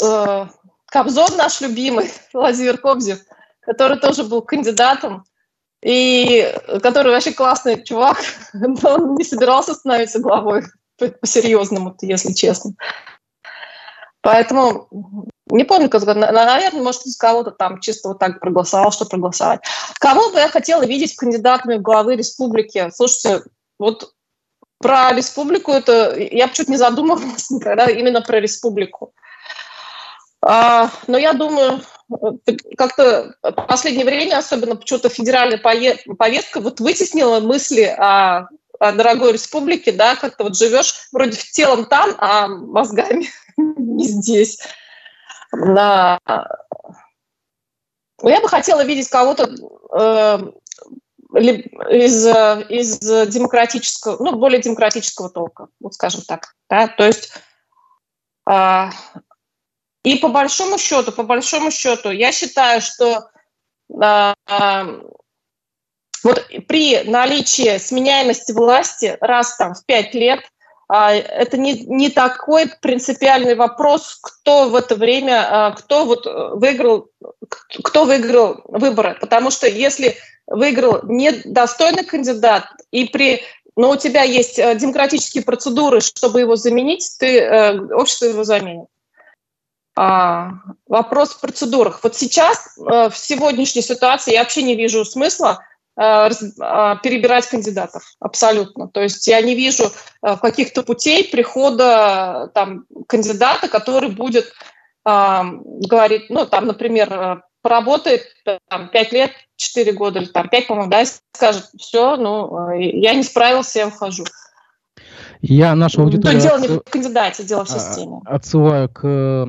э, Кобзон наш любимый, Владимир Кобзев, который тоже был кандидатом, и который вообще классный чувак, но он не собирался становиться главой по-серьезному, если честно. Поэтому не помню, наверное, может, из кого-то там чисто вот так проголосовал, что проголосовать. Кого бы я хотела видеть кандидатами в главы республики? Слушайте, вот про республику это я чуть не задумывалась никогда именно про республику. А, но я думаю, как-то в последнее время, особенно почему-то федеральная повестка, вот вытеснила мысли о дорогой республике, да, как-то вот живешь вроде в телом там, а мозгами не здесь. Да. Я бы хотела видеть кого-то э, из, из демократического, ну, более демократического толка, вот скажем так. Да? То есть э, и по большому счету, по большому счету, я считаю, что э, вот при наличии сменяемости власти раз там в пять лет а, это не, не такой принципиальный вопрос, кто в это время, а, кто вот выиграл, кто выиграл выборы. Потому что если выиграл недостойный кандидат, и при но у тебя есть э, демократические процедуры, чтобы его заменить, ты, э, общество его заменит. А, вопрос в процедурах. Вот сейчас, э, в сегодняшней ситуации, я вообще не вижу смысла э, перебирать кандидатов. Абсолютно. То есть я не вижу э, каких-то путей прихода там, кандидата, который будет говорить, ну, там, например, поработает там, 5 лет, 4 года или там 5, по-моему, да, и скажет, все, ну, я не справился, я ухожу. Я нашу аудиторию... дело не в кандидате, дело в а, системе. Отсылаю к,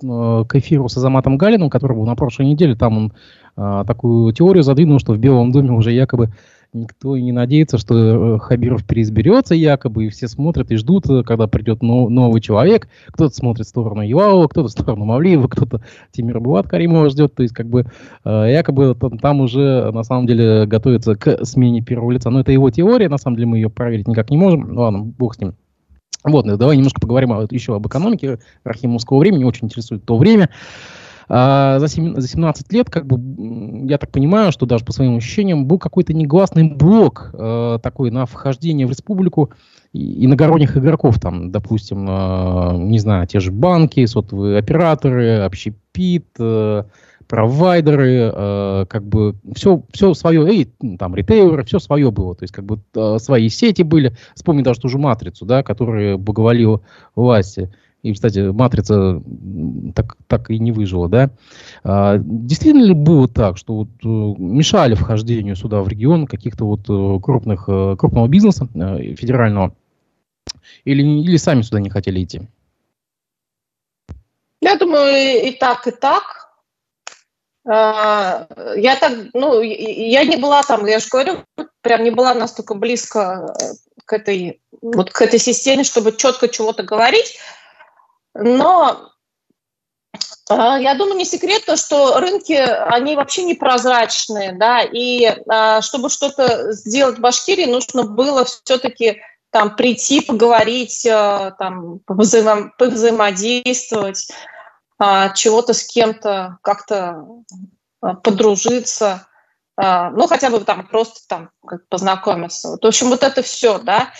к эфиру с Азаматом Галиным, который был на прошлой неделе. Там он а, такую теорию задвинул, что в Белом доме уже якобы никто и не надеется, что э, Хабиров переизберется якобы, и все смотрят и ждут, э, когда придет новый человек. Кто-то смотрит в сторону Юлава, кто-то в сторону Мавлиева, кто-то Тимира Булат Каримова ждет. То есть, как бы, э, якобы там уже, на самом деле, готовится к смене первого лица. Но это его теория, на самом деле мы ее проверить никак не можем. Ну, ладно, бог с ним. Вот, давай немножко поговорим еще об экономике архимовского времени. Очень интересует то время. А за, 7, за 17 лет, как бы, я так понимаю, что даже по своим ощущениям, был какой-то негласный блок э, такой на вхождение в республику иногородних игроков, там, допустим, э, не знаю, те же банки, сотовые операторы, общепит, э, провайдеры, э, как бы все, все свое, и там ритейлеры, все свое было, то есть как бы э, свои сети были. Вспомни даже ту же матрицу, да, которая благоволила власти. И, кстати, матрица так, так и не выжила, да. А, действительно ли было так, что вот, э, мешали вхождению сюда в регион каких-то вот э, крупных, э, крупного бизнеса федерального? Или, или сами сюда не хотели идти? Я думаю, и так, и так. А, я так, ну, я не была там, я же говорю, прям не была настолько близко к этой, вот к этой системе, чтобы четко чего-то говорить. Но а, я думаю, не секрет то, что рынки, они вообще непрозрачные, да, и а, чтобы что-то сделать в Башкирии, нужно было все-таки там прийти, поговорить, а, там, взаимо повзаимодействовать, чего-то с кем-то как-то подружиться, ну, хотя бы там просто там как познакомиться. Вот, в общем, вот это все, да.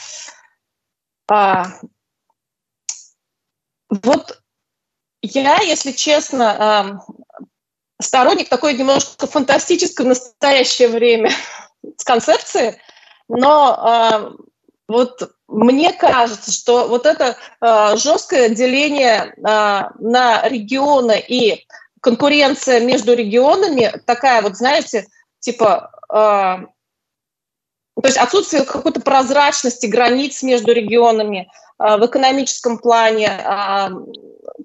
Вот я, если честно, сторонник такой немножко фантастической в настоящее время с концепции, но вот мне кажется, что вот это жесткое деление на регионы и конкуренция между регионами такая вот, знаете, типа то есть отсутствие какой-то прозрачности границ между регионами – а, в экономическом плане а,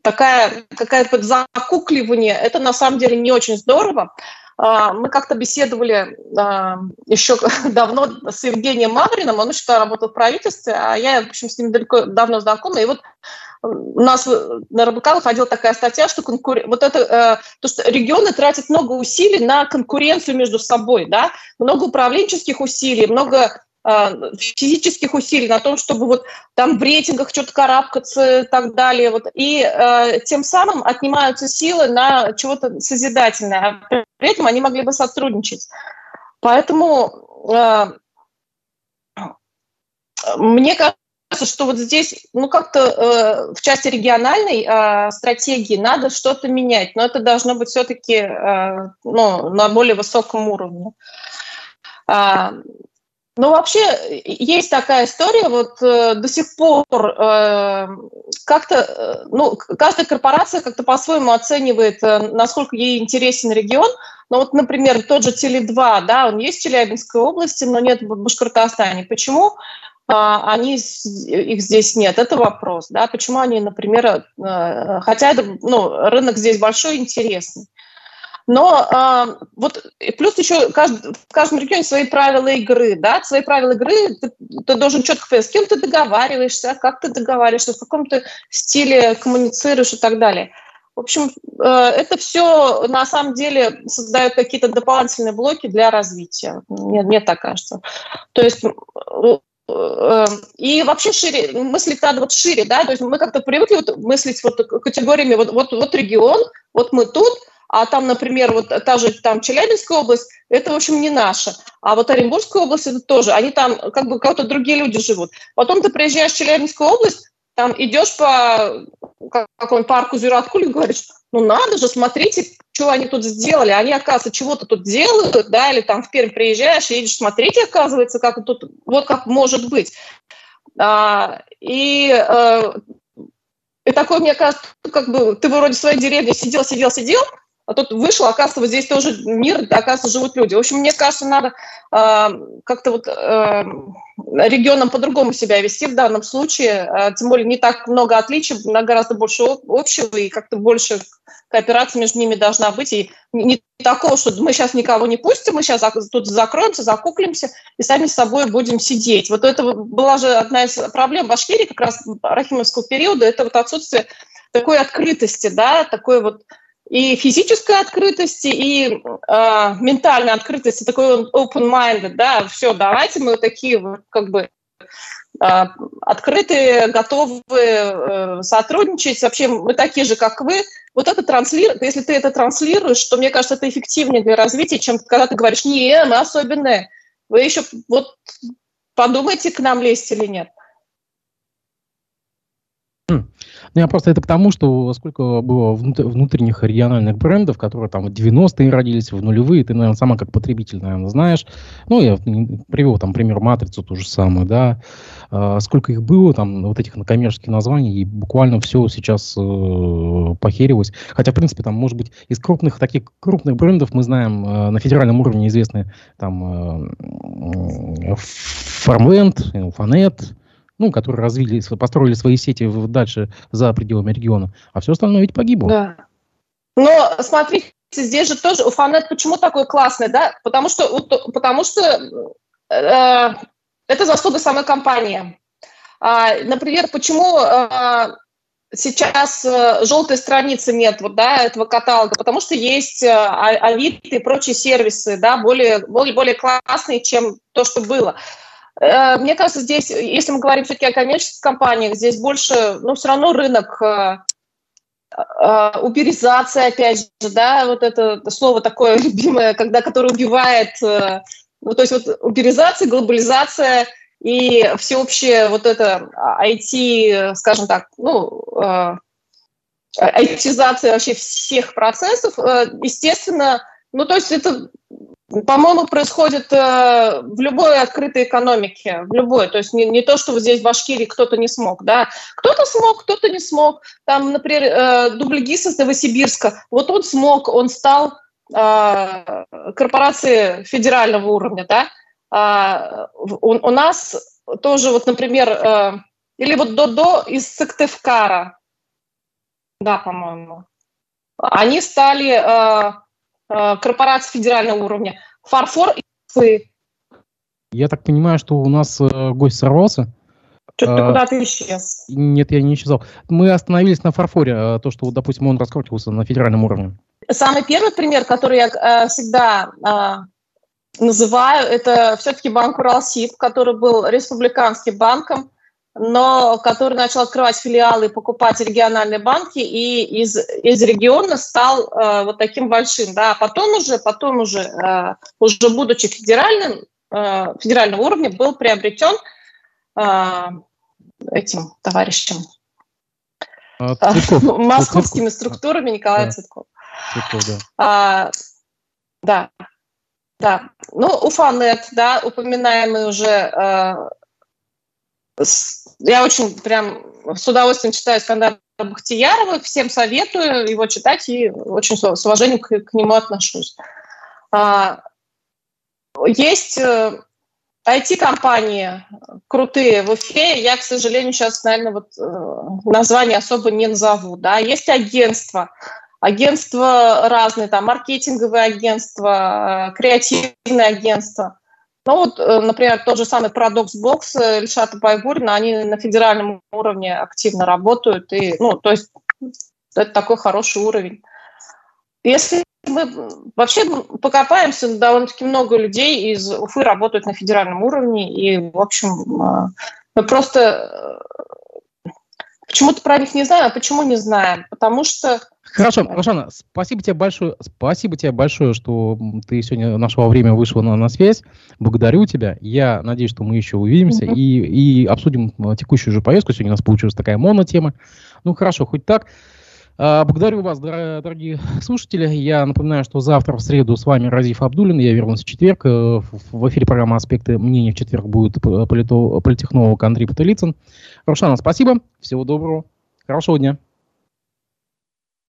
такая какая-то закукливание, это на самом деле не очень здорово. А, мы как-то беседовали еще давно с Евгением Мавриным, он еще работал в правительстве, а я, в общем, с ним далеко, давно знакома, и вот у нас на РБК выходила такая статья, что конкур... вот это, э, то, что регионы тратят много усилий на конкуренцию между собой, да, много управленческих усилий, много а, физических усилий на том, чтобы вот там в рейтингах что-то карабкаться и так далее. Вот. И э, тем самым отнимаются силы на чего-то созидательное. А при этом они могли бы сотрудничать. Поэтому э, мне кажется, что вот здесь, ну, как-то э, в части региональной э, стратегии надо что-то менять, но это должно быть все-таки э, ну, на более высоком уровне. Но вообще есть такая история, вот э, до сих пор э, как-то, э, ну, каждая корпорация как-то по-своему оценивает, э, насколько ей интересен регион. Ну вот, например, тот же Теле2, да, он есть в Челябинской области, но нет в Башкортостане. Почему? а они, их здесь нет. Это вопрос, да, почему они, например, э, хотя это, ну, рынок здесь большой, интересный. Но э, вот плюс еще каждый, в каждом регионе свои правила игры, да, свои правила игры, ты, ты должен четко понять, с кем ты договариваешься, как ты договариваешься, в каком ты стиле коммуницируешь и так далее. В общем, э, это все на самом деле создает какие-то дополнительные блоки для развития. Мне, мне так кажется. То есть Э, и вообще шире, мыслить надо вот шире, да, то есть мы как-то привыкли вот мыслить вот категориями, вот, вот, вот регион, вот мы тут, а там, например, вот та же там Челябинская область, это, в общем, не наша. А вот Оренбургская область, это тоже, они там как бы как-то другие люди живут. Потом ты приезжаешь в Челябинскую область, там идешь по какому-нибудь парку Зюраткуль и говоришь, ну надо же, смотрите, что они тут сделали. Они, оказывается, чего-то тут делают, да, или там в Пермь приезжаешь, едешь, смотрите, оказывается, как тут, вот как может быть. А, и, э, и такой, мне кажется, как бы ты вроде в своей деревне сидел, сидел, сидел, а тут вышел, оказывается, здесь тоже мир, оказывается, живут люди. В общем, мне кажется, надо э, как-то вот э, регионам по-другому себя вести в данном случае. Э, тем более не так много отличий, на гораздо больше общего, и как-то больше кооперация между ними должна быть. И не такого, что мы сейчас никого не пустим, мы сейчас тут закроемся, закуклимся и сами с собой будем сидеть. Вот это была же одна из проблем Башкирии как раз Рахимовского периода, это вот отсутствие такой открытости, да, такой вот и физической открытости, и э, ментальной открытости, такой open-minded, да, все, давайте мы такие как бы э, открытые, готовы э, сотрудничать, вообще мы такие же, как вы. Вот это транслирует, если ты это транслируешь, то, мне кажется, это эффективнее для развития, чем когда ты говоришь, не, мы особенные, вы еще вот подумайте, к нам лезть или нет. Ну, я просто это потому, что сколько было внутренних региональных брендов, которые там в 90-е родились, в нулевые, ты, наверное, сама как потребитель, наверное, знаешь. Ну, я привел там пример «Матрицу» ту же самую, да. А, сколько их было, там, вот этих коммерческих названий, и буквально все сейчас э, похерилось. Хотя, в принципе, там, может быть, из крупных, таких крупных брендов мы знаем, э, на федеральном уровне известны там э, Farmland, Фанет, ну, которые развили, построили свои сети дальше за пределами региона, а все остальное ведь погибло. Да. Но смотрите, здесь же тоже Уфанет почему такой классный, да? Потому что, потому что э, это заслуга самой компании. А, например, почему э, сейчас э, желтой страницы нет вот, да, этого каталога? Потому что есть э, Авито и прочие сервисы, да, более, более, более классные, чем то, что было. Э, мне кажется, здесь, если мы говорим все-таки о коммерческих компаниях, здесь больше, ну, все равно рынок э, э, уберизация, опять же, да, вот это слово такое любимое, когда, которое убивает, ну, то есть вот уберизация, глобализация и всеобщее вот это IT, скажем так, ну, айтизация вообще всех процессов, естественно, ну, то есть это по-моему, происходит э, в любой открытой экономике, в любой. То есть не, не то, что вот здесь в Башкирии кто-то не смог, да. Кто-то смог, кто-то не смог. Там, например, э, Дубльгис из Новосибирска, вот он смог, он стал э, корпорацией федерального уровня, да. Э, у, у нас тоже, вот, например, э, или вот Додо из Сыктывкара, да, по-моему, они стали... Э, корпораций федерального уровня. Фарфор и Я так понимаю, что у нас э, гость сорвался. Что-то а, куда-то исчез. Нет, я не исчезал. Мы остановились на фарфоре, то, что, допустим, он раскрутился на федеральном уровне. Самый первый пример, который я э, всегда э, называю, это все-таки банк Уралсиб, который был республиканским банком, но который начал открывать филиалы и покупать региональные банки, и из, из региона стал э, вот таким большим. Да. А потом уже, потом уже, э, уже будучи федеральным, э, федерального уровня, был приобретен э, этим товарищем, а, Цветков. московскими Цветков. структурами Николая да. Цветкова. Цветков, да. А, да. Да, ну, Уфанет, да, упоминаемый уже. Э, я очень прям с удовольствием читаю Скандара Бахтиярова, всем советую его читать и очень с уважением к, к нему отношусь. А, есть IT-компании э, крутые в Уфе. Я, к сожалению, сейчас, наверное, вот э, название особо не назову. Да. Есть агентства. Агентства разные, там, маркетинговые агентства, э, креативные агентства. Ну вот, например, тот же самый Paradox Box Ильшата Байгурина, они на федеральном уровне активно работают. И, ну, то есть это такой хороший уровень. Если мы вообще покопаемся, довольно-таки много людей из Уфы работают на федеральном уровне, и, в общем, а, мы просто э, почему-то про них не знаем, а почему не знаем? Потому что... Хорошо, Рошана, спасибо тебе большое, спасибо тебе большое, что ты сегодня нашего время вышла на, на связь. Благодарю тебя. Я надеюсь, что мы еще увидимся mm-hmm. и, и обсудим э, текущую же повестку. Сегодня у нас получилась такая монотема. Ну, хорошо, хоть так. А, благодарю вас, дорогие слушатели. Я напоминаю, что завтра в среду с вами Разиф Абдулин. Я вернулся в четверг. Э, в эфире программа «Аспекты мнений» в четверг будет политолог Андрей Паталицын. Рошана, спасибо. Всего доброго. Хорошего дня.